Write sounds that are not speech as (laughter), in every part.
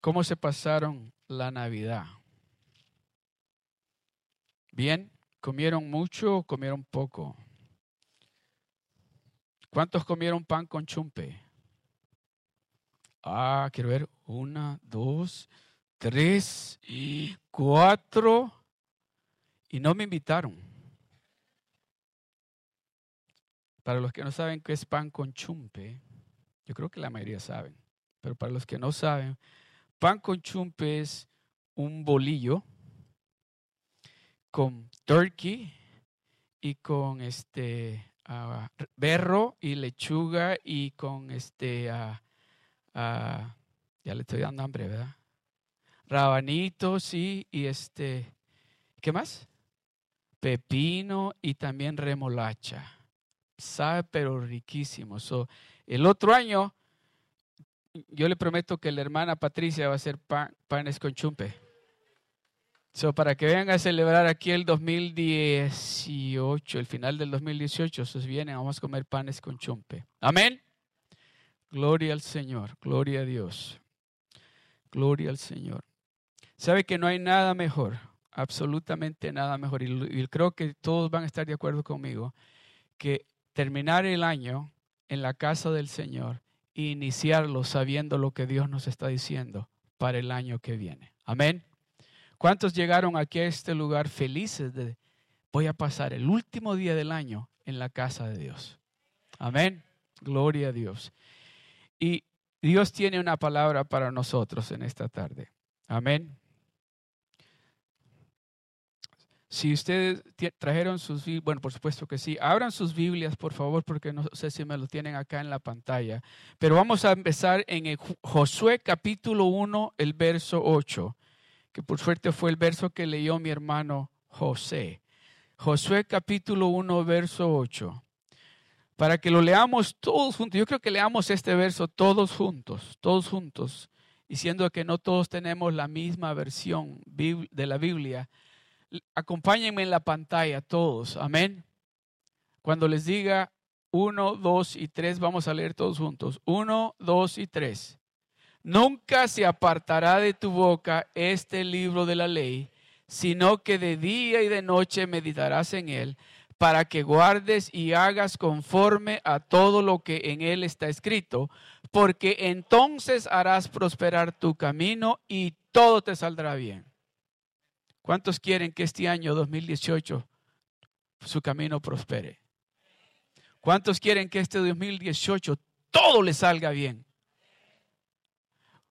¿Cómo se pasaron la Navidad? Bien, ¿comieron mucho o comieron poco? ¿Cuántos comieron pan con chumpe? Ah, quiero ver. Una, dos, tres y cuatro. Y no me invitaron. Para los que no saben qué es pan con chumpe, yo creo que la mayoría saben, pero para los que no saben, pan con chumpe es un bolillo con turkey y con este uh, berro y lechuga y con este, uh, uh, ya le estoy dando hambre, ¿verdad? Rabanitos, sí, y este, ¿qué más? Pepino y también remolacha. Sabe, pero riquísimo. So, el otro año, yo le prometo que la hermana Patricia va a hacer pan, panes con chumpe. So, para que vengan a celebrar aquí el 2018, el final del 2018, esos vienen, vamos a comer panes con chumpe. Amén. Gloria al Señor, gloria a Dios. Gloria al Señor. Sabe que no hay nada mejor, absolutamente nada mejor, y, y creo que todos van a estar de acuerdo conmigo, que terminar el año en la casa del Señor iniciarlo sabiendo lo que Dios nos está diciendo para el año que viene. Amén. ¿Cuántos llegaron aquí a este lugar felices de voy a pasar el último día del año en la casa de Dios? Amén. Gloria a Dios. Y Dios tiene una palabra para nosotros en esta tarde. Amén. Si ustedes trajeron sus bueno, por supuesto que sí, abran sus Biblias, por favor, porque no sé si me lo tienen acá en la pantalla. Pero vamos a empezar en Josué capítulo 1, el verso 8 que por suerte fue el verso que leyó mi hermano José. Josué capítulo 1, verso 8. Para que lo leamos todos juntos. Yo creo que leamos este verso todos juntos, todos juntos. Y siendo que no todos tenemos la misma versión de la Biblia, acompáñenme en la pantalla todos. Amén. Cuando les diga uno, dos y tres, vamos a leer todos juntos. Uno, dos y tres. Nunca se apartará de tu boca este libro de la ley, sino que de día y de noche meditarás en él, para que guardes y hagas conforme a todo lo que en él está escrito, porque entonces harás prosperar tu camino y todo te saldrá bien. ¿Cuántos quieren que este año 2018 su camino prospere? ¿Cuántos quieren que este 2018 todo le salga bien?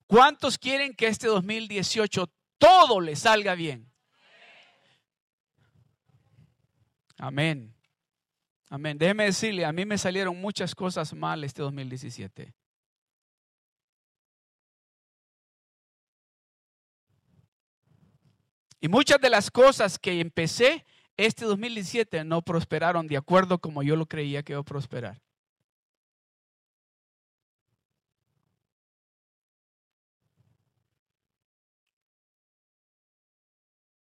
¿Cuántos quieren que este 2018 todo le salga bien? Amén. Amén. Déjeme decirle, a mí me salieron muchas cosas mal este 2017. Y muchas de las cosas que empecé este 2017 no prosperaron de acuerdo como yo lo creía que iba a prosperar.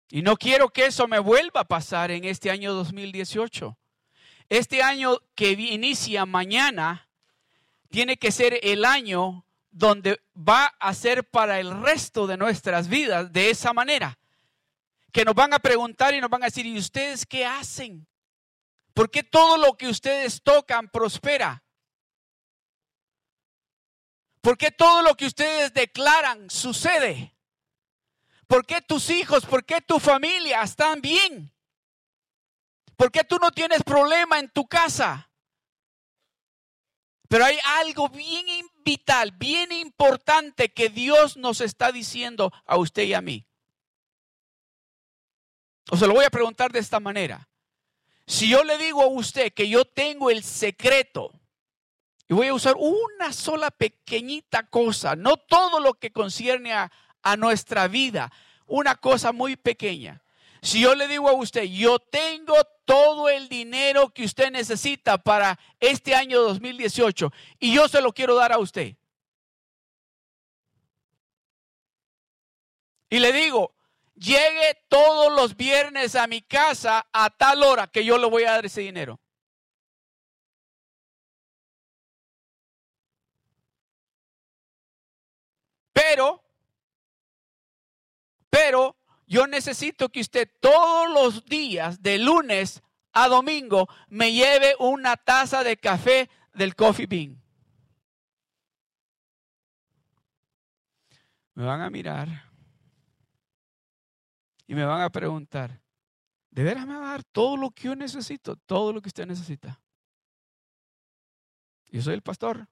Y no quiero que eso me vuelva a pasar en este año 2018. Este año que inicia mañana tiene que ser el año donde va a ser para el resto de nuestras vidas de esa manera. Que nos van a preguntar y nos van a decir, ¿y ustedes qué hacen? ¿Por qué todo lo que ustedes tocan prospera? ¿Por qué todo lo que ustedes declaran sucede? ¿Por qué tus hijos, por qué tu familia están bien? ¿Por qué tú no tienes problema en tu casa? Pero hay algo bien vital, bien importante que Dios nos está diciendo a usted y a mí. O se lo voy a preguntar de esta manera. Si yo le digo a usted que yo tengo el secreto, y voy a usar una sola pequeñita cosa, no todo lo que concierne a, a nuestra vida. Una cosa muy pequeña. Si yo le digo a usted, yo tengo todo el dinero que usted necesita para este año 2018 y yo se lo quiero dar a usted. Y le digo, llegue todos los viernes a mi casa a tal hora que yo le voy a dar ese dinero. Pero, pero yo necesito que usted todos los días, de lunes a domingo, me lleve una taza de café del coffee bean. Me van a mirar y me van a preguntar, ¿de veras me va a dar todo lo que yo necesito? Todo lo que usted necesita. Yo soy el pastor.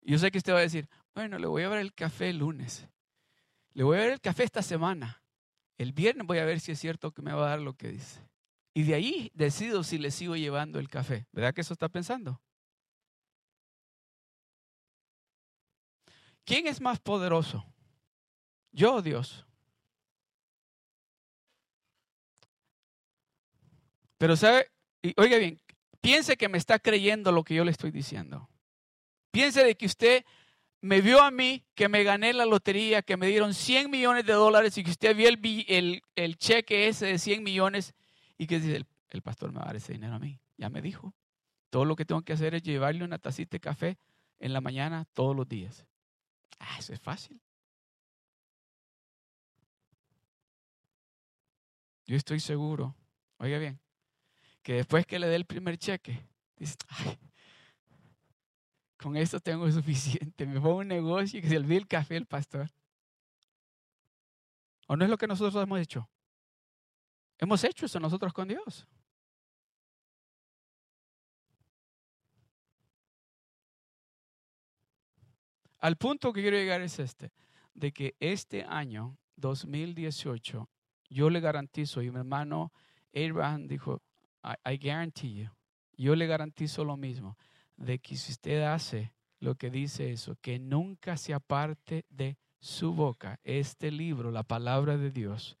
Yo sé que usted va a decir, bueno, le voy a ver el café el lunes. Le voy a ver el café esta semana. El viernes voy a ver si es cierto que me va a dar lo que dice. Y de ahí decido si le sigo llevando el café. ¿Verdad que eso está pensando? ¿Quién es más poderoso? ¿Yo Dios? Pero sabe, y oiga bien, piense que me está creyendo lo que yo le estoy diciendo. Piense de que usted me vio a mí, que me gané la lotería, que me dieron 100 millones de dólares y que usted vio el, el, cheque ese de 100 millones y que dice, el, pastor me va a dar ese dinero a mí. Ya me dijo. Todo lo que tengo que hacer es llevarle una tacita de café en la mañana todos los días. Ah, eso es fácil. Yo estoy seguro, oiga bien, que después que le dé el primer cheque, dice, ay, con esto tengo (laughs) suficiente. Me pongo un negocio y que se olvide el café el pastor. ¿O no es lo que nosotros hemos hecho? Hemos hecho eso nosotros con Dios. Al punto que quiero llegar es este, de que este año 2018 yo le garantizo, y mi hermano Abraham dijo, I, guarantee you, yo le garantizo lo mismo de que si usted hace lo que dice eso, que nunca se aparte de su boca este libro, la palabra de Dios,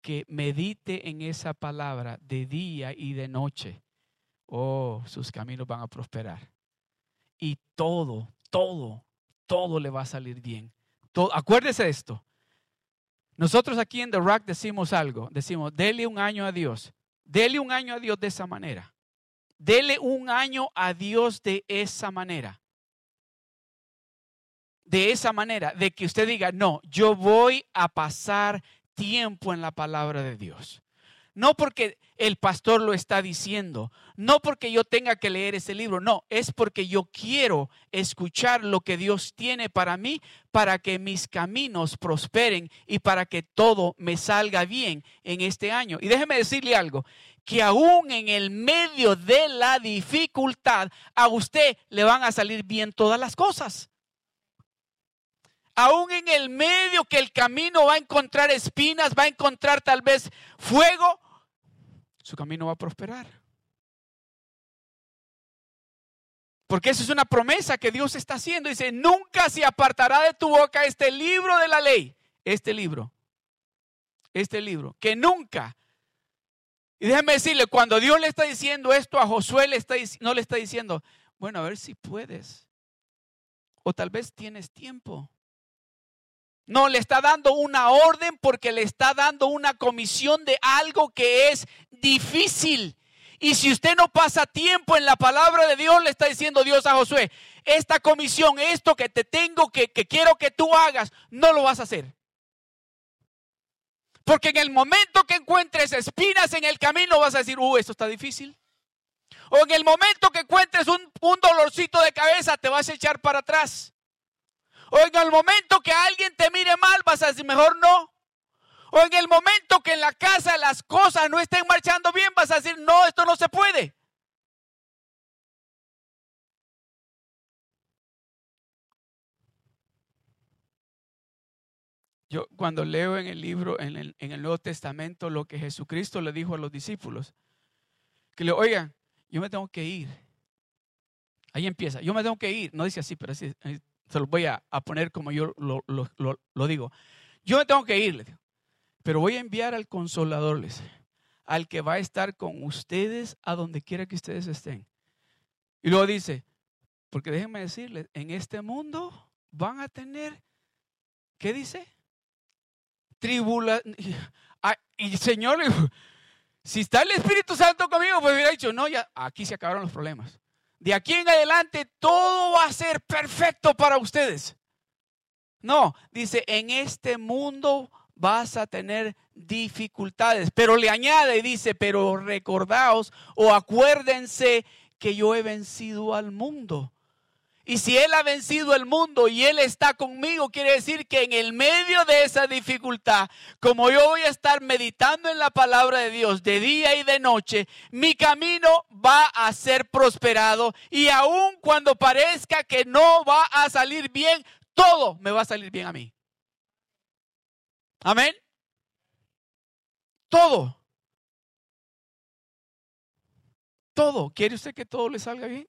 que medite en esa palabra de día y de noche. Oh, sus caminos van a prosperar. Y todo, todo, todo le va a salir bien. Todo, acuérdese de esto. Nosotros aquí en The Rock decimos algo, decimos, dele un año a Dios. Dele un año a Dios de esa manera. Dele un año a Dios de esa manera. De esa manera, de que usted diga, no, yo voy a pasar tiempo en la palabra de Dios. No porque el pastor lo está diciendo, no porque yo tenga que leer ese libro, no, es porque yo quiero escuchar lo que Dios tiene para mí, para que mis caminos prosperen y para que todo me salga bien en este año. Y déjeme decirle algo, que aún en el medio de la dificultad, a usted le van a salir bien todas las cosas. Aún en el medio que el camino va a encontrar espinas, va a encontrar tal vez fuego, su camino va a prosperar. Porque eso es una promesa que Dios está haciendo. Dice, nunca se apartará de tu boca este libro de la ley. Este libro. Este libro. Que nunca y déjeme decirle, cuando Dios le está diciendo esto a Josué, le está, no le está diciendo, bueno, a ver si puedes. O tal vez tienes tiempo. No, le está dando una orden porque le está dando una comisión de algo que es difícil. Y si usted no pasa tiempo en la palabra de Dios, le está diciendo Dios a Josué, esta comisión, esto que te tengo, que, que quiero que tú hagas, no lo vas a hacer. Porque en el momento que encuentres espinas en el camino vas a decir, uh, esto está difícil. O en el momento que encuentres un, dolorcito de cabeza te vas a echar para atrás. O en el momento que alguien te mire mal vas a decir, mejor no. O en el momento que en la casa las cosas no estén marchando bien vas a decir, no, esto no se puede. Yo cuando leo en el libro, en el, Nuevo Testamento, lo que Jesucristo le dijo a los discípulos, que le oigan, yo me tengo que ir. Ahí empieza, yo me tengo que ir. No dice así, pero así, eh, se lo voy a, poner como yo lo, digo. Yo me tengo que ir, pero voy a enviar al consolador, al que va a estar con ustedes a donde quiera que ustedes estén. Y luego dice, porque déjenme decirles, en este mundo van a tener, ¿qué dice? tribulación. (laughs) Y Señor, si está el Espíritu Santo conmigo, pues hubiera dicho, no, ya aquí se acabaron los problemas. De aquí en adelante todo va a ser perfecto para ustedes. No, dice, en este mundo vas a tener dificultades, pero le añade dice, pero recordaos o acuérdense que yo he vencido al mundo. Y si Él ha vencido el mundo y Él está conmigo, quiere decir que en el medio de esa dificultad, como yo voy a estar meditando en la palabra de Dios de día y de noche, mi camino va a ser prosperado. Y aun cuando parezca que no va a salir bien, todo me va a salir bien a mí. Amén. Todo. Todo. ¿Quiere usted que todo le salga bien?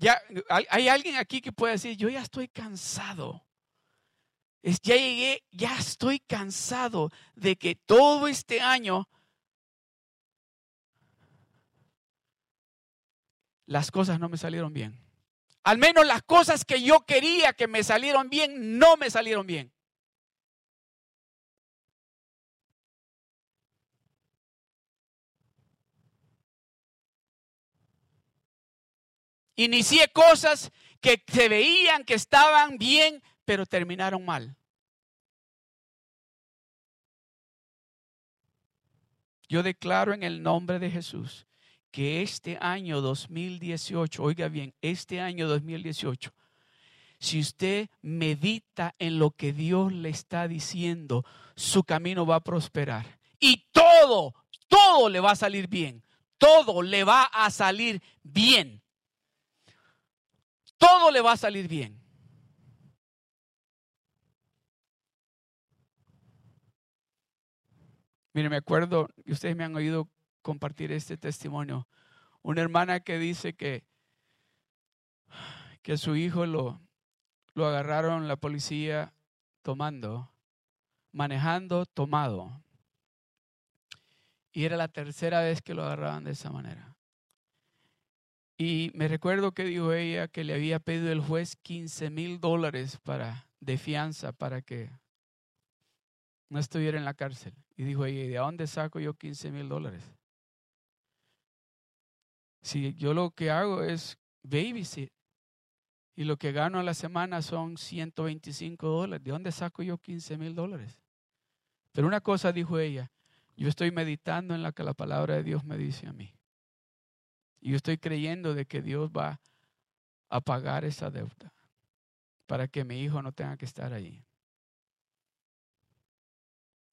Ya, hay alguien aquí que puede decir, yo ya estoy cansado. ya llegué, ya estoy cansado de que todo este año las cosas no me salieron bien. Al menos las cosas que yo quería que me salieron bien, no me salieron bien. Inicié cosas que se veían que estaban bien, pero terminaron mal. Yo declaro en el nombre de Jesús que este año 2018, oiga bien, este año 2018, si usted medita en lo que Dios le está diciendo, su camino va a prosperar. Y todo, todo le va a salir bien. Todo le va a salir bien todo le va a salir bien. Mire, me acuerdo, y ustedes me han oído compartir este testimonio, una hermana que dice que, que su hijo lo, lo agarraron la policía tomando, manejando tomado. Y era la tercera vez que lo agarraban de esa manera. Y me recuerdo que dijo ella que le había pedido el juez 15 mil dólares para, de fianza para que no estuviera en la cárcel. Y dijo ella, ¿y de dónde saco yo 15 mil dólares? Si yo lo que hago es babysit y lo que gano a la semana son 125 dólares, ¿de dónde saco yo 15 mil dólares? Pero una cosa dijo ella, yo estoy meditando en la que la palabra de Dios me dice a mí. Y yo estoy creyendo de que Dios va a pagar esa deuda para que mi hijo no tenga que estar allí.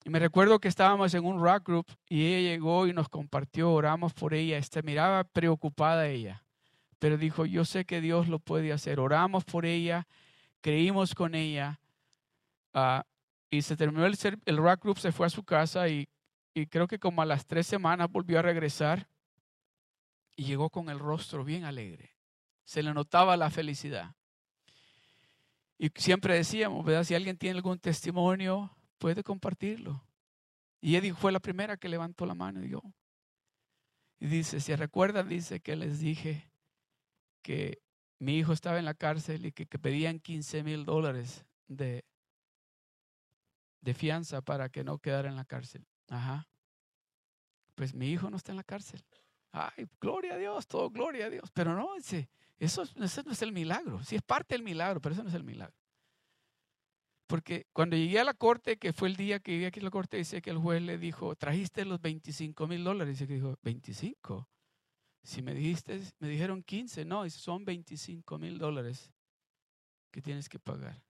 Y me recuerdo que estábamos en un rock group y ella llegó y nos compartió, oramos por ella. Este, miraba preocupada ella, pero dijo, yo sé que Dios lo puede hacer. Oramos por ella, creímos con ella. Ah, y se terminó el, el rock group, se fue a su casa y, y creo que como a las tres semanas volvió a regresar y llegó con el rostro bien alegre. Se le notaba la felicidad. Y siempre decíamos, ¿verdad? Si alguien tiene algún testimonio, puede compartirlo. Y ella fue la primera que levantó la mano y yo. Y dice, si recuerdan, dice que les dije que mi hijo estaba en la cárcel y que, pedían 15 mil dólares de, de fianza para que no quedara en la cárcel. Ajá. Pues mi hijo no está en la cárcel. Ay, gloria a Dios, todo gloria a Dios. Pero no, ese, eso, ese no es el milagro. Sí es parte del milagro, pero eso no es el milagro. Porque cuando llegué a la corte, que fue el día que llegué aquí a la corte, dice que el juez le dijo, trajiste los 25 mil dólares. Dice que dijo, 25. Si me dijiste, me dijeron 15, no, son 25 mil dólares que tienes que pagar.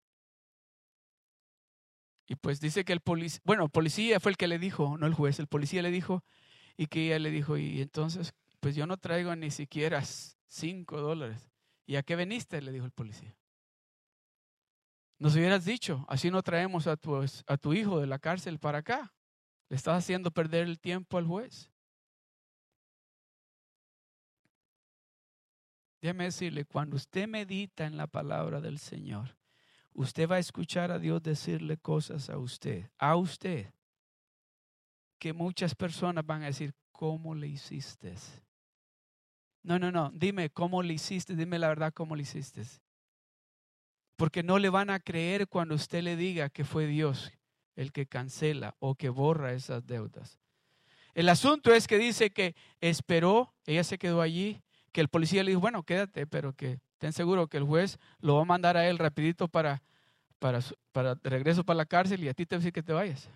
Y pues dice que el policía, bueno, el policía fue el que le dijo, no el juez, el policía le dijo, y que ella le dijo, y entonces, pues yo no traigo ni siquiera cinco dólares. ¿Y a qué veniste? Le dijo el policía. Nos hubieras dicho, así no traemos a tu, a tu hijo de la cárcel para acá. Le estás haciendo perder el tiempo al juez. Déjeme decirle, cuando usted medita en la palabra del Señor, usted va a escuchar a Dios decirle cosas a usted, a usted, que muchas personas van a decir, ¿cómo le hiciste? No, no, no, dime cómo le hiciste, dime la verdad cómo le hiciste. Porque no le van a creer cuando usted le diga que fue Dios el que cancela o que borra esas deudas. El asunto es que dice que esperó, ella se quedó allí, que el policía le dijo, bueno, quédate, pero que ten seguro que el juez lo va a mandar a él rapidito para, para, para regreso para la cárcel y a ti te va a decir que te vayas.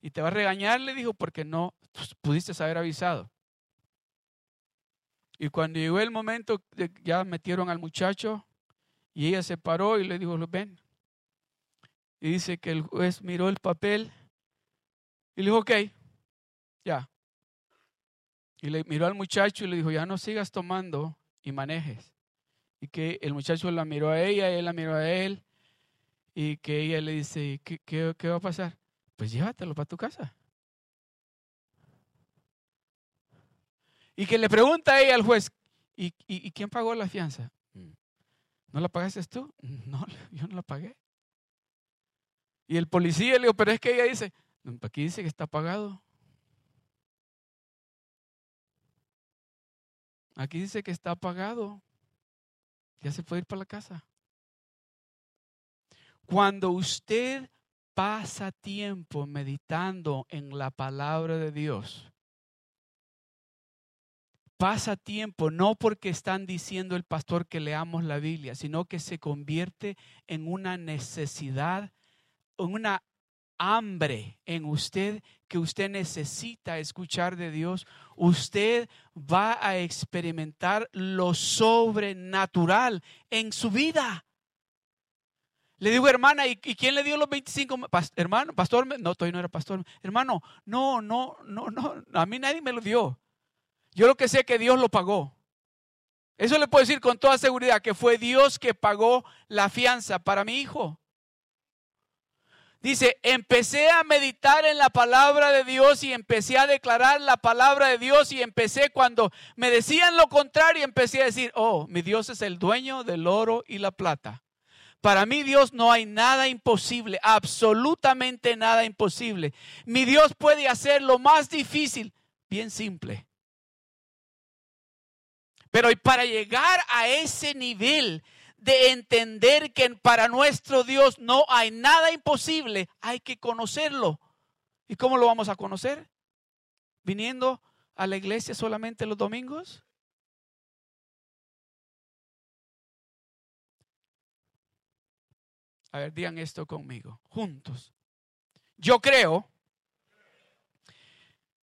Y te va a regañar, le dijo, porque no pues, pudiste haber avisado. Y cuando llegó el momento, ya metieron al muchacho y ella se paró y le dijo, ven. Y dice que el juez miró el papel y le dijo, ok, ya. Y le miró al muchacho y le dijo, ya no sigas tomando y manejes. Y que el muchacho la miró a ella, él la miró a él. Y que ella le dice, ¿qué, qué va a pasar? Pues llévatelo para tu casa. Y que le pregunta a ella al juez, ¿y, y, quién pagó la fianza? Mm. ¿No la pagaste tú? No, (laughs) yo no la pagué. Y el policía le dijo, pero es que ella dice, aquí dice que está pagado. Aquí dice que está pagado. Ya se puede ir para la casa. Cuando usted pasa tiempo meditando en la palabra de Dios, pasa tiempo no porque están diciendo el pastor que leamos la Biblia, sino que se convierte en una necesidad, en una hambre en usted que usted necesita escuchar de Dios, usted va a experimentar lo sobrenatural en su vida. Le digo, hermana, ¿y, quién le dio los 25? hermano, pastor, no, todavía no era pastor. Hermano, no, no, no, no, a mí nadie me lo dio. Yo lo que sé es que Dios lo pagó. Eso le puedo decir con toda seguridad, que fue Dios que pagó la fianza para mi hijo. Dice, empecé a meditar en la palabra de Dios y empecé a declarar la palabra de Dios y empecé cuando me decían lo contrario, empecé a decir, oh, mi Dios es el dueño del oro y la plata. Para mí Dios no hay nada imposible, absolutamente nada imposible. Mi Dios puede hacer lo más difícil, bien simple. Pero para llegar a ese nivel de entender que para nuestro Dios no hay nada imposible, hay que conocerlo. ¿Y cómo lo vamos a conocer? ¿Viniendo a la iglesia solamente los domingos? A ver, digan esto conmigo, juntos. Yo creo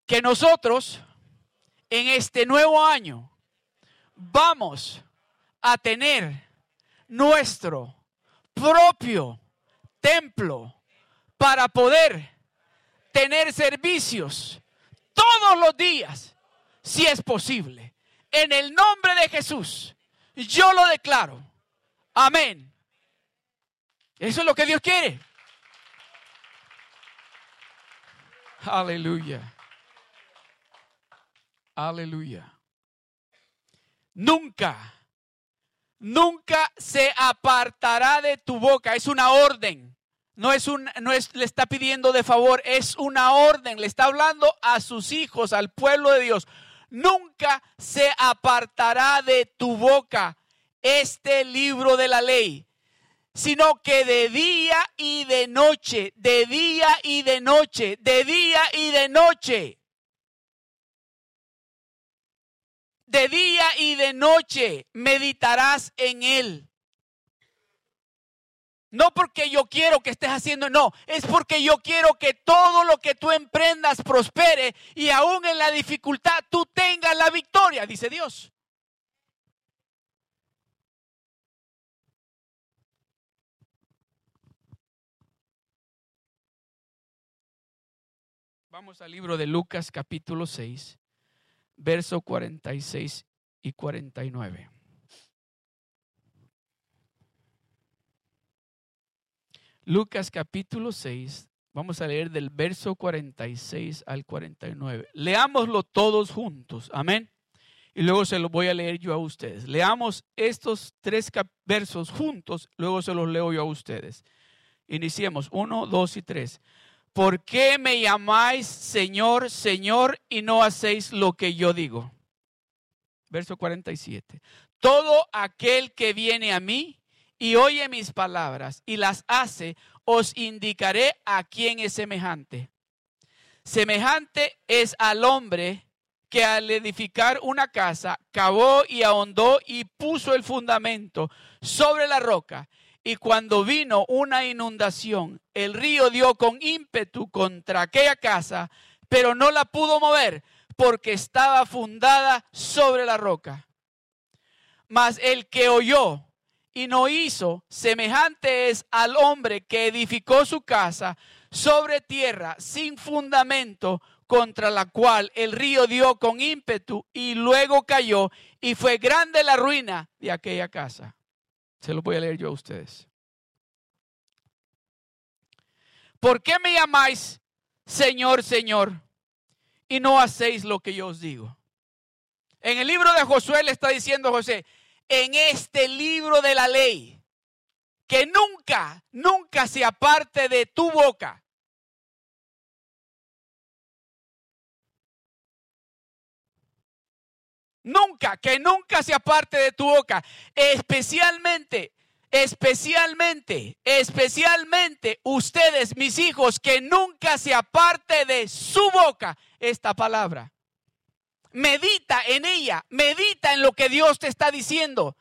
que nosotros en este nuevo año vamos a tener nuestro propio templo para poder tener servicios todos los días, si es posible. En el nombre de Jesús, yo lo declaro. Amén. Eso es lo que Dios quiere. Aleluya. Aleluya. Nunca nunca se apartará de tu boca. Es una orden. No es un, no es, le está pidiendo de favor, es una orden. Le está hablando a sus hijos, al pueblo de Dios. Nunca se apartará de tu boca este libro de la ley, sino que de día y de noche, de día y de noche, de día y de noche de día y de noche meditarás en él. No porque yo quiero que estés haciendo, no, es porque yo quiero que todo lo que tú emprendas prospere y aún en la dificultad tú tengas la victoria, dice Dios. Vamos al libro de Lucas capítulo 6 verso 46 y 49. Lucas capítulo 6, vamos a leer del verso 46 al 49. Leámoslo todos juntos, amén. Y luego se los voy a leer yo a ustedes. Leamos estos tres versos juntos, luego se los leo yo a ustedes. Iniciemos, uno, dos y tres. ¿Por qué me llamáis Señor, Señor y no hacéis lo que yo digo? Verso 47. Todo aquel que viene a mí y oye mis palabras y las hace, os indicaré a quién es semejante. Semejante es al hombre que al edificar una casa cavó y ahondó y puso el fundamento sobre la roca. Y cuando vino una inundación, el río dio con ímpetu contra aquella casa, pero no la pudo mover porque estaba fundada sobre la roca. Mas el que oyó y no hizo, semejante es al hombre que edificó su casa sobre tierra sin fundamento, contra la cual el río dio con ímpetu y luego cayó y fue grande la ruina de aquella casa. Se lo voy a leer yo a ustedes. ¿Por qué me llamáis Señor, Señor y no hacéis lo que yo os digo? En el libro de Josué le está diciendo José, en este libro de la ley, que nunca, nunca se aparte de tu boca Nunca, que nunca se aparte de tu boca. Especialmente, especialmente, especialmente ustedes, mis hijos, que nunca se aparte de su boca esta palabra. Medita en ella, medita en lo que Dios te está diciendo.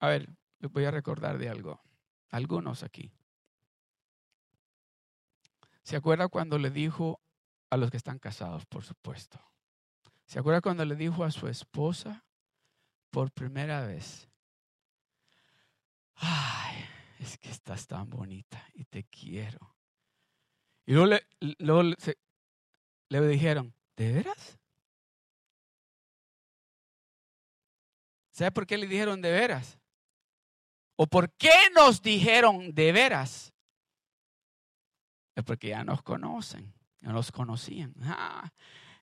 A ver, les voy a recordar de algo. Algunos aquí. ¿Se acuerda cuando le dijo a los que están casados, por supuesto? ¿Se acuerda cuando le dijo a su esposa por primera vez? Ay, es que estás tan bonita y te quiero. Y luego le, dijeron, ¿de veras? ¿Sabe por qué le dijeron de veras? ¿O por qué nos dijeron de veras? Es porque ya nos conocen, ya nos conocían. Ah,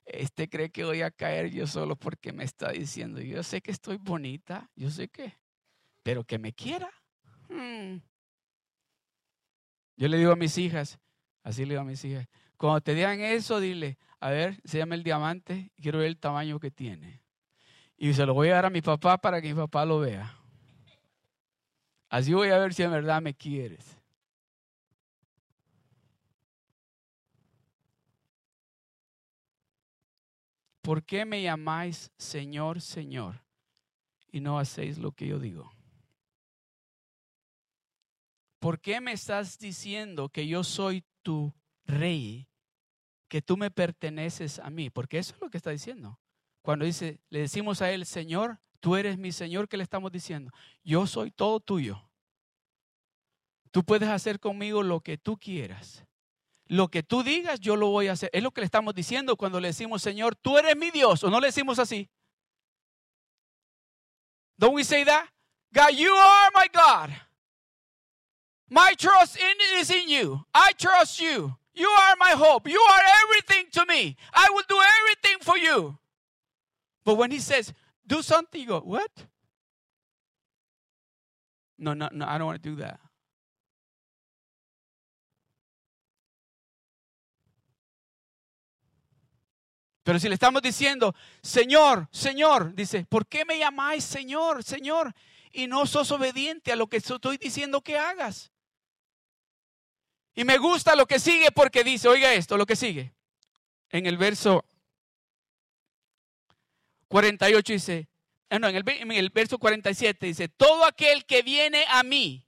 este cree que voy a caer yo solo porque me está diciendo, yo sé que estoy bonita, yo sé que, pero que me quiera. Hmm. Yo le digo a mis hijas, así le digo a mis hijas, cuando te digan eso, dile, a ver, se llama el diamante, quiero ver el tamaño que tiene. Y se lo voy a dar a mi papá para que mi papá lo vea. Así voy a ver si en verdad me quieres. ¿Por qué me llamáis Señor, Señor y no hacéis lo que yo digo? ¿Por qué me estás diciendo que yo soy tu rey, que tú me perteneces a mí? Porque eso es lo que está diciendo. Cuando dice, le decimos a él, Señor, tú eres mi Señor, ¿qué le estamos diciendo? Yo soy todo tuyo. Tú puedes hacer conmigo lo que tú quieras lo que tú digas, yo lo voy a hacer. Es lo que le estamos diciendo cuando le decimos, Señor, tú eres mi Dios, o no le decimos así. Don't we say that? God, you are my God. My trust in, is in you. I trust you. You are my hope. You are everything to me. I will do everything for you. But when he says, do something, you go, what? No, no, no, I don't want to do that. Pero si le estamos diciendo, Señor, Señor, dice, ¿por qué me llamáis Señor, Señor? Y no sos obediente a lo que estoy diciendo que hagas. Y me gusta lo que sigue porque dice, oiga esto, lo que sigue. En el verso 48 dice, ah, no, en el, en el verso 47 dice, todo aquel que viene a mí,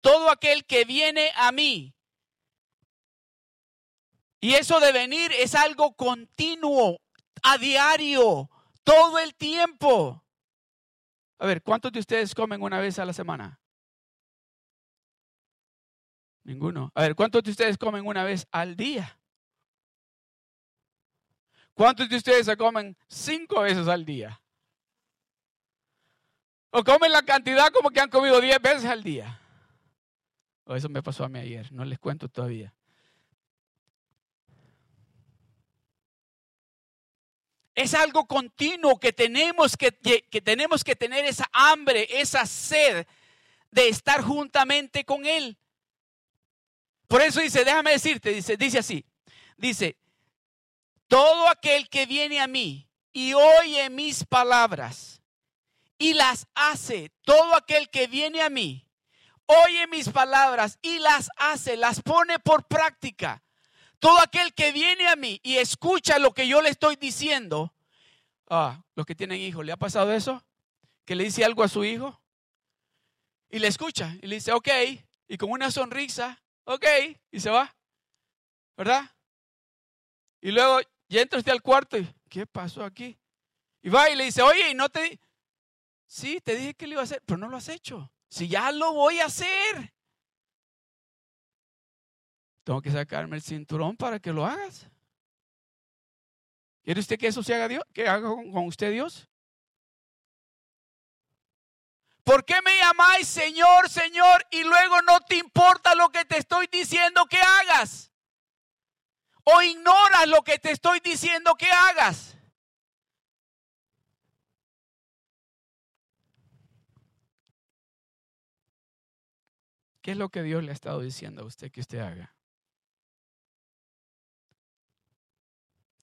todo aquel que viene a mí, y eso de venir es algo continuo, a diario, todo el tiempo. A ver, ¿cuántos de ustedes comen una vez a la semana? Ninguno. A ver, ¿cuántos de ustedes comen una vez al día? ¿Cuántos de ustedes se comen cinco veces al día? ¿O comen la cantidad como que han comido diez veces al día? O eso me pasó a mí ayer, no les cuento todavía. Es algo continuo que tenemos que, que, tenemos que tener esa hambre, esa sed de estar juntamente con Él. Por eso dice, déjame decirte, dice, dice así, dice, todo aquel que viene a mí y oye mis palabras y las hace, todo aquel que viene a mí, oye mis palabras y las hace, las pone por práctica. Todo aquel que viene a mí y escucha lo que yo le estoy diciendo, ah, los que tienen hijos, ¿le ha pasado eso? Que le dice algo a su hijo y le escucha y le dice, ok, y con una sonrisa, ok, y se va, ¿verdad? Y luego ya entra usted al cuarto y, ¿qué pasó aquí? Y va y le dice, oye, no te... Sí, te dije que lo iba a hacer, pero no lo has hecho. Si ya lo voy a hacer. Tengo que sacarme el cinturón para que lo hagas. ¿Quiere usted que eso se haga Dios? ¿Que haga con usted Dios? ¿Por qué me llamáis Señor, Señor y luego no te importa lo que te estoy diciendo que hagas? ¿O ignoras lo que te estoy diciendo que hagas? ¿Qué es lo que Dios le ha estado diciendo a usted que usted haga?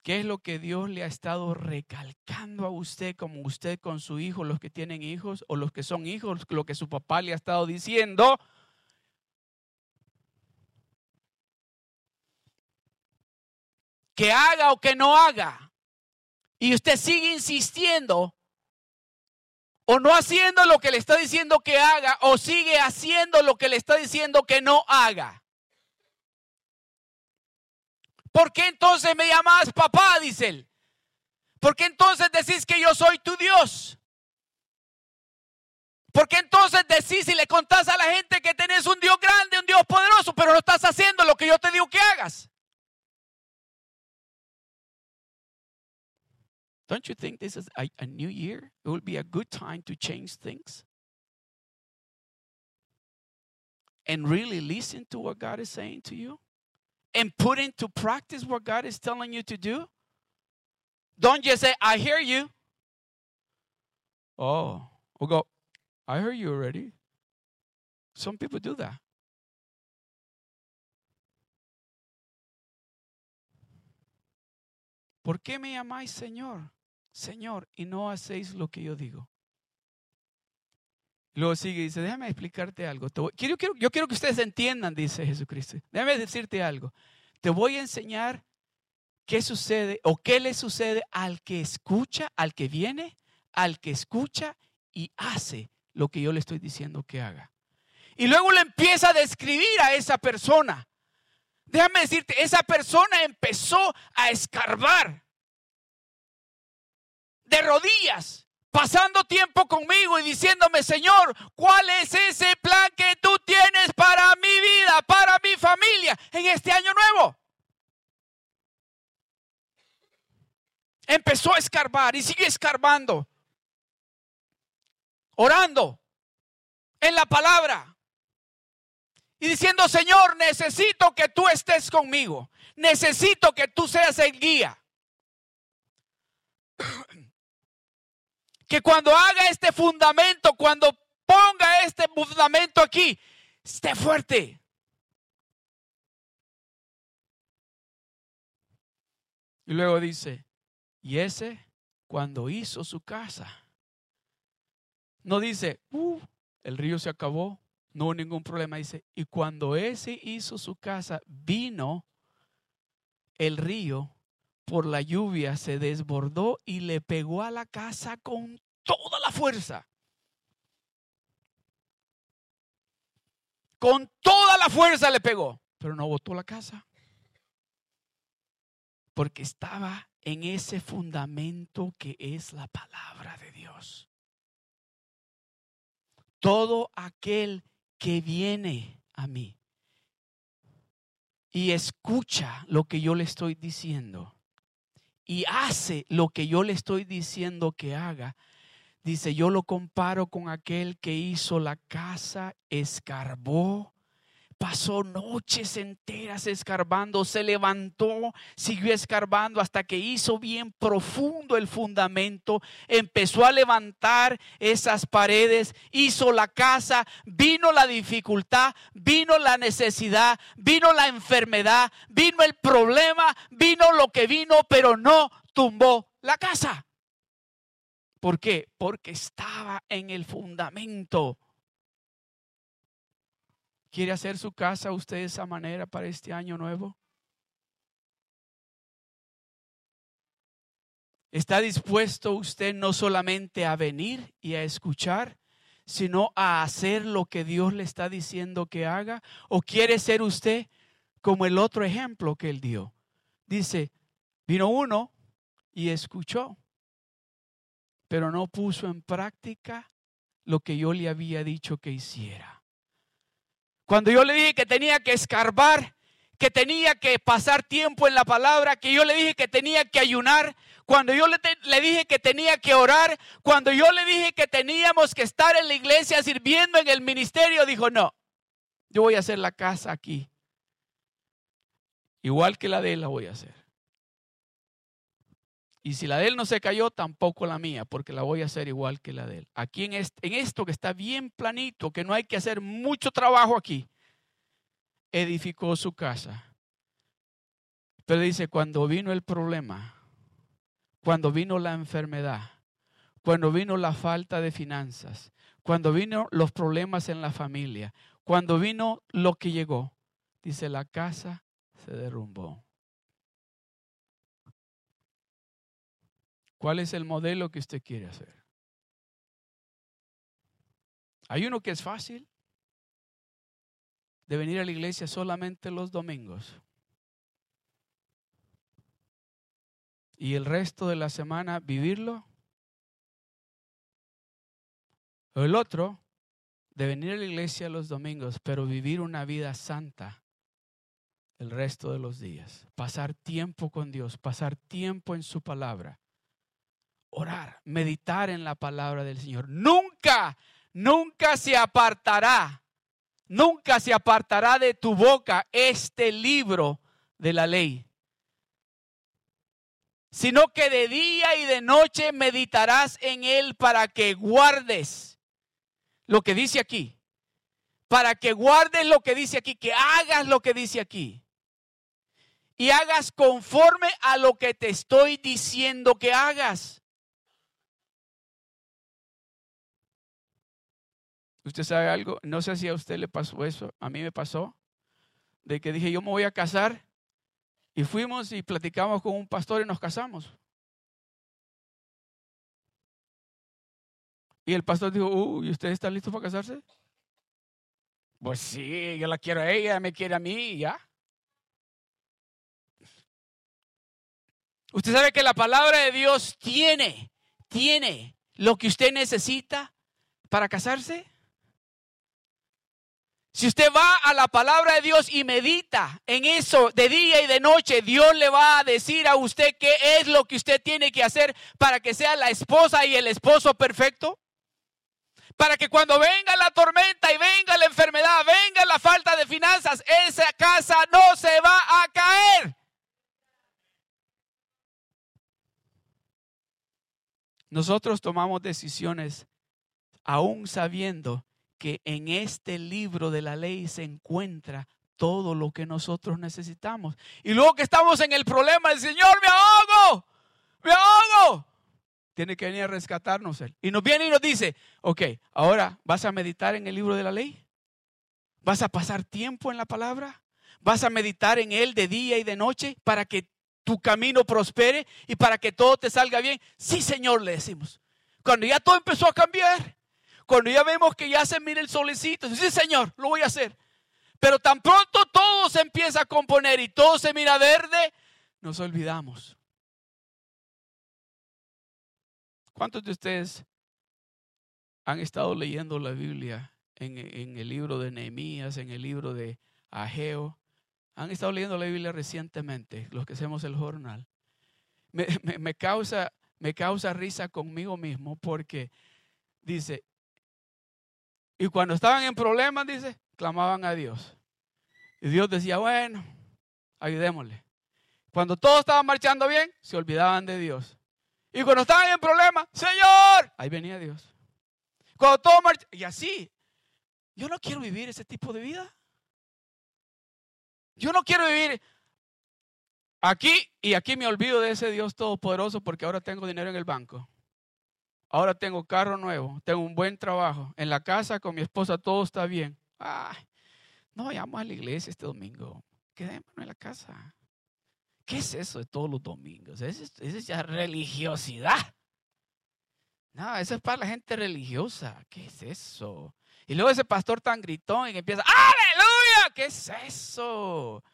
¿Qué es lo que Dios le ha estado recalcando a usted como usted con su hijo, los que tienen hijos o los que son hijos, lo que su papá le ha estado diciendo? Que haga o que no haga. Y usted sigue insistiendo o no haciendo lo que le está diciendo que haga o sigue haciendo lo que le está diciendo que no haga. ¿Por qué entonces me llamas papá? Dice él. ¿Por qué entonces decís que yo soy tu Dios? ¿Por qué entonces decís y le contás a la gente que tenés un Dios grande, un Dios poderoso, pero no estás haciendo lo que yo te digo que hagas? Don't you think this is a, a new year? It will be a good time to change things. And really listen to what God is saying to you and put into practice what God is telling you to do? Don't just say, I hear you. Oh, we'll go, I heard you already. Some people do that. ¿Por qué me llamáis Señor? Señor, y no hacéis lo que yo digo. Luego sigue y dice, déjame explicarte algo. quiero, yo quiero que ustedes entiendan, dice Jesucristo. Déjame decirte algo. Te voy a enseñar qué sucede o qué le sucede al que escucha, al que viene, al que escucha y hace lo que yo le estoy diciendo que haga. Y luego le empieza a describir a esa persona. Déjame decirte, esa persona empezó a escarbar de rodillas pasando tiempo conmigo y diciéndome, Señor, ¿cuál es ese plan que tú tienes para mi vida, para mi familia en este año nuevo? Empezó a escarbar y sigue escarbando, orando en la palabra y diciendo, Señor, necesito que tú estés conmigo, necesito que tú seas el guía. Que cuando haga este fundamento, cuando ponga este fundamento aquí, esté fuerte. Y luego dice, y ese cuando hizo su casa, no dice, uh, el río se acabó, no hubo ningún problema, dice, y cuando ese hizo su casa, vino el río por la lluvia se desbordó y le pegó a la casa con toda la fuerza. Con toda la fuerza le pegó, pero no botó la casa. Porque estaba en ese fundamento que es la palabra de Dios. Todo aquel que viene a mí y escucha lo que yo le estoy diciendo y hace lo que yo le estoy diciendo que haga, dice, yo lo comparo con aquel que hizo la casa, escarbó, pasó noches enteras escarbando, se levantó, siguió escarbando hasta que hizo bien profundo el fundamento, empezó a levantar esas paredes, hizo la casa, vino la dificultad, vino la necesidad, vino la enfermedad, vino el problema, vino lo que vino, pero no tumbó la casa. ¿Por qué? Porque estaba en el fundamento. ¿Quiere hacer su casa usted de esa manera para este año nuevo? ¿Está dispuesto usted no solamente a venir y a escuchar, sino a hacer lo que Dios le está diciendo que haga? ¿O quiere ser usted como el otro ejemplo que él dio? Dice, vino uno y escuchó, pero no puso en práctica lo que yo le había dicho que hiciera. Cuando yo le dije que tenía que escarbar, que tenía que pasar tiempo en la palabra, que yo le dije que tenía que ayunar, cuando yo le, dije que tenía que orar, cuando yo le dije que teníamos que estar en la iglesia sirviendo en el ministerio, dijo, no, yo voy a hacer la casa aquí. Igual que la de él la voy a hacer. Y si la de él no se cayó, tampoco la mía, porque la voy a hacer igual que la de él. Aquí en, en esto que está bien planito, que no hay que hacer mucho trabajo aquí, edificó su casa. Pero dice, cuando vino el problema, cuando vino la enfermedad, cuando vino la falta de finanzas, cuando vino los problemas en la familia, cuando vino lo que llegó, dice, la casa se derrumbó. ¿Cuál es el modelo que usted quiere hacer? Hay uno que es fácil, de venir a la iglesia solamente los domingos. Y el resto de la semana vivirlo. O el otro, de venir a la iglesia los domingos, pero vivir una vida santa el resto de los días. Pasar tiempo con Dios, pasar tiempo en su palabra orar, meditar en la palabra del Señor. Nunca, nunca se apartará, nunca se apartará de tu boca este libro de la ley, sino que de día y de noche meditarás en él para que guardes lo que dice aquí, para que guardes lo que dice aquí, que hagas lo que dice aquí. Y hagas conforme a lo que te estoy diciendo que hagas. Usted sabe algo, no sé si a usted le pasó eso, a mí me pasó, de que dije, yo me voy a casar, y fuimos y platicamos con un pastor y nos casamos. Y el pastor dijo, ¿y usted está listo para casarse? Pues sí, yo la quiero a ella, me quiere a mí, ya. Usted sabe que la palabra de Dios tiene, tiene lo que usted necesita para casarse. Si usted va a la palabra de Dios y medita en eso de día y de noche, Dios le va a decir a usted qué es lo que usted tiene que hacer para que sea la esposa y el esposo perfecto. Para que cuando venga la tormenta y venga la enfermedad, venga la falta de finanzas, esa casa no se va a caer. Nosotros tomamos decisiones aún sabiendo que en este libro de la ley se encuentra todo lo que nosotros necesitamos. Y luego que estamos en el problema, el Señor me ahogo, me ahogo. Tiene que venir a rescatarnos Él. Y nos viene y nos dice, ok, ahora vas a meditar en el libro de la ley. Vas a pasar tiempo en la palabra. Vas a meditar en Él de día y de noche para que tu camino prospere y para que todo te salga bien. Sí, Señor, le decimos. Cuando ya todo empezó a cambiar, cuando ya vemos que ya se mira el solecito, sí, Señor, lo voy a hacer. Pero tan pronto todo se empieza a componer y todo se mira verde, nos olvidamos. ¿Cuántos de ustedes han estado leyendo la Biblia en, el libro de Nehemías, en el libro de Ageo? Han estado leyendo la Biblia recientemente, los que hacemos el jornal. me, causa, me causa risa conmigo mismo porque dice, y cuando estaban en problemas, dice, clamaban a Dios. Y Dios decía, bueno, ayudémosle. Cuando todo estaba marchando bien, se olvidaban de Dios. Y cuando estaban en problemas, Señor, ahí venía Dios. Cuando todo marchaba, y así, yo no quiero vivir ese tipo de vida. Yo no quiero vivir aquí y aquí me olvido de ese Dios todopoderoso porque ahora tengo dinero en el banco. Ahora tengo carro nuevo, tengo un buen trabajo. En la casa con mi esposa todo está bien. Ay, no vayamos a la iglesia este domingo. Quedémonos en la casa. ¿Qué es eso de todos los domingos? Esa es, ya religiosidad. No, eso es para la gente religiosa. ¿Qué es eso? Y luego ese pastor tan gritón y empieza, aleluya, ¿qué es eso?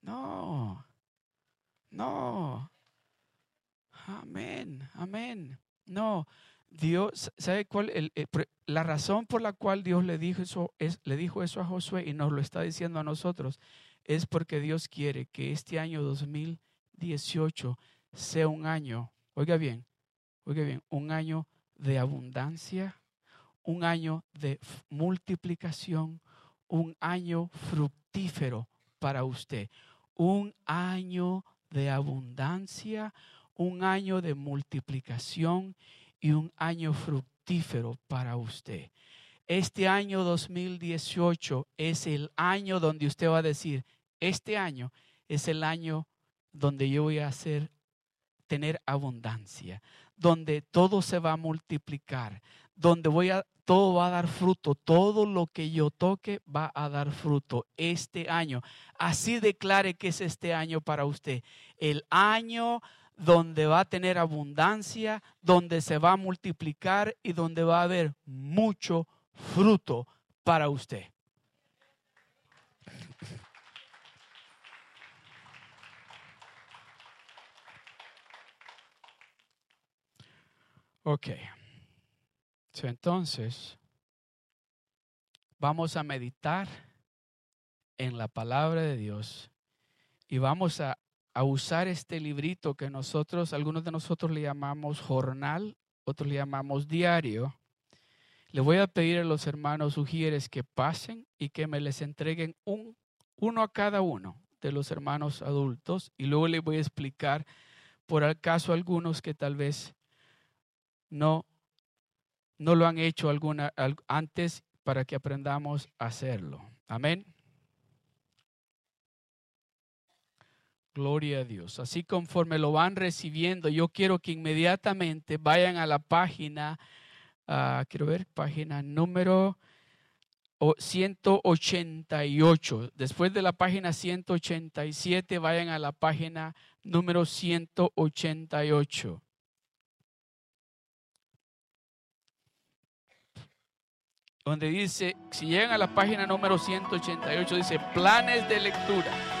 No, no. Amén, amén. No, Dios, ¿sabe cuál? la razón por la cual Dios le dijo, eso, es, le dijo eso a Josué y nos lo está diciendo a nosotros es porque Dios quiere que este año 2018 sea un año, oiga bien, oiga bien, un año de abundancia, un año de multiplicación, un año fructífero para usted, un año de abundancia, un año de multiplicación y un año fructífero para usted. Este año 2018 es el año donde usted va a decir, este año es el año donde yo voy a hacer tener abundancia, donde todo se va a multiplicar, donde voy a todo va a dar fruto, todo lo que yo toque va a dar fruto este año. Así declare que es este año para usted, el año donde va a tener abundancia, donde se va a multiplicar y donde va a haber mucho fruto para usted. Ok. entonces, vamos a meditar en la palabra de Dios y vamos a, a, usar este librito que nosotros, algunos de nosotros le llamamos jornal, otros le llamamos diario. Le voy a pedir a los hermanos sugieres que pasen y que me les entreguen un, uno a cada uno de los hermanos adultos y luego les voy a explicar por acaso algunos que tal vez no, no lo han hecho alguna, antes para que aprendamos a hacerlo. Amén. Gloria a Dios. Así conforme lo van recibiendo, yo quiero que inmediatamente vayan a la página, uh, quiero ver, página número 188. Después de la página 187, vayan a la página número 188. donde dice, si llegan a la página número 188, dice planes de lectura.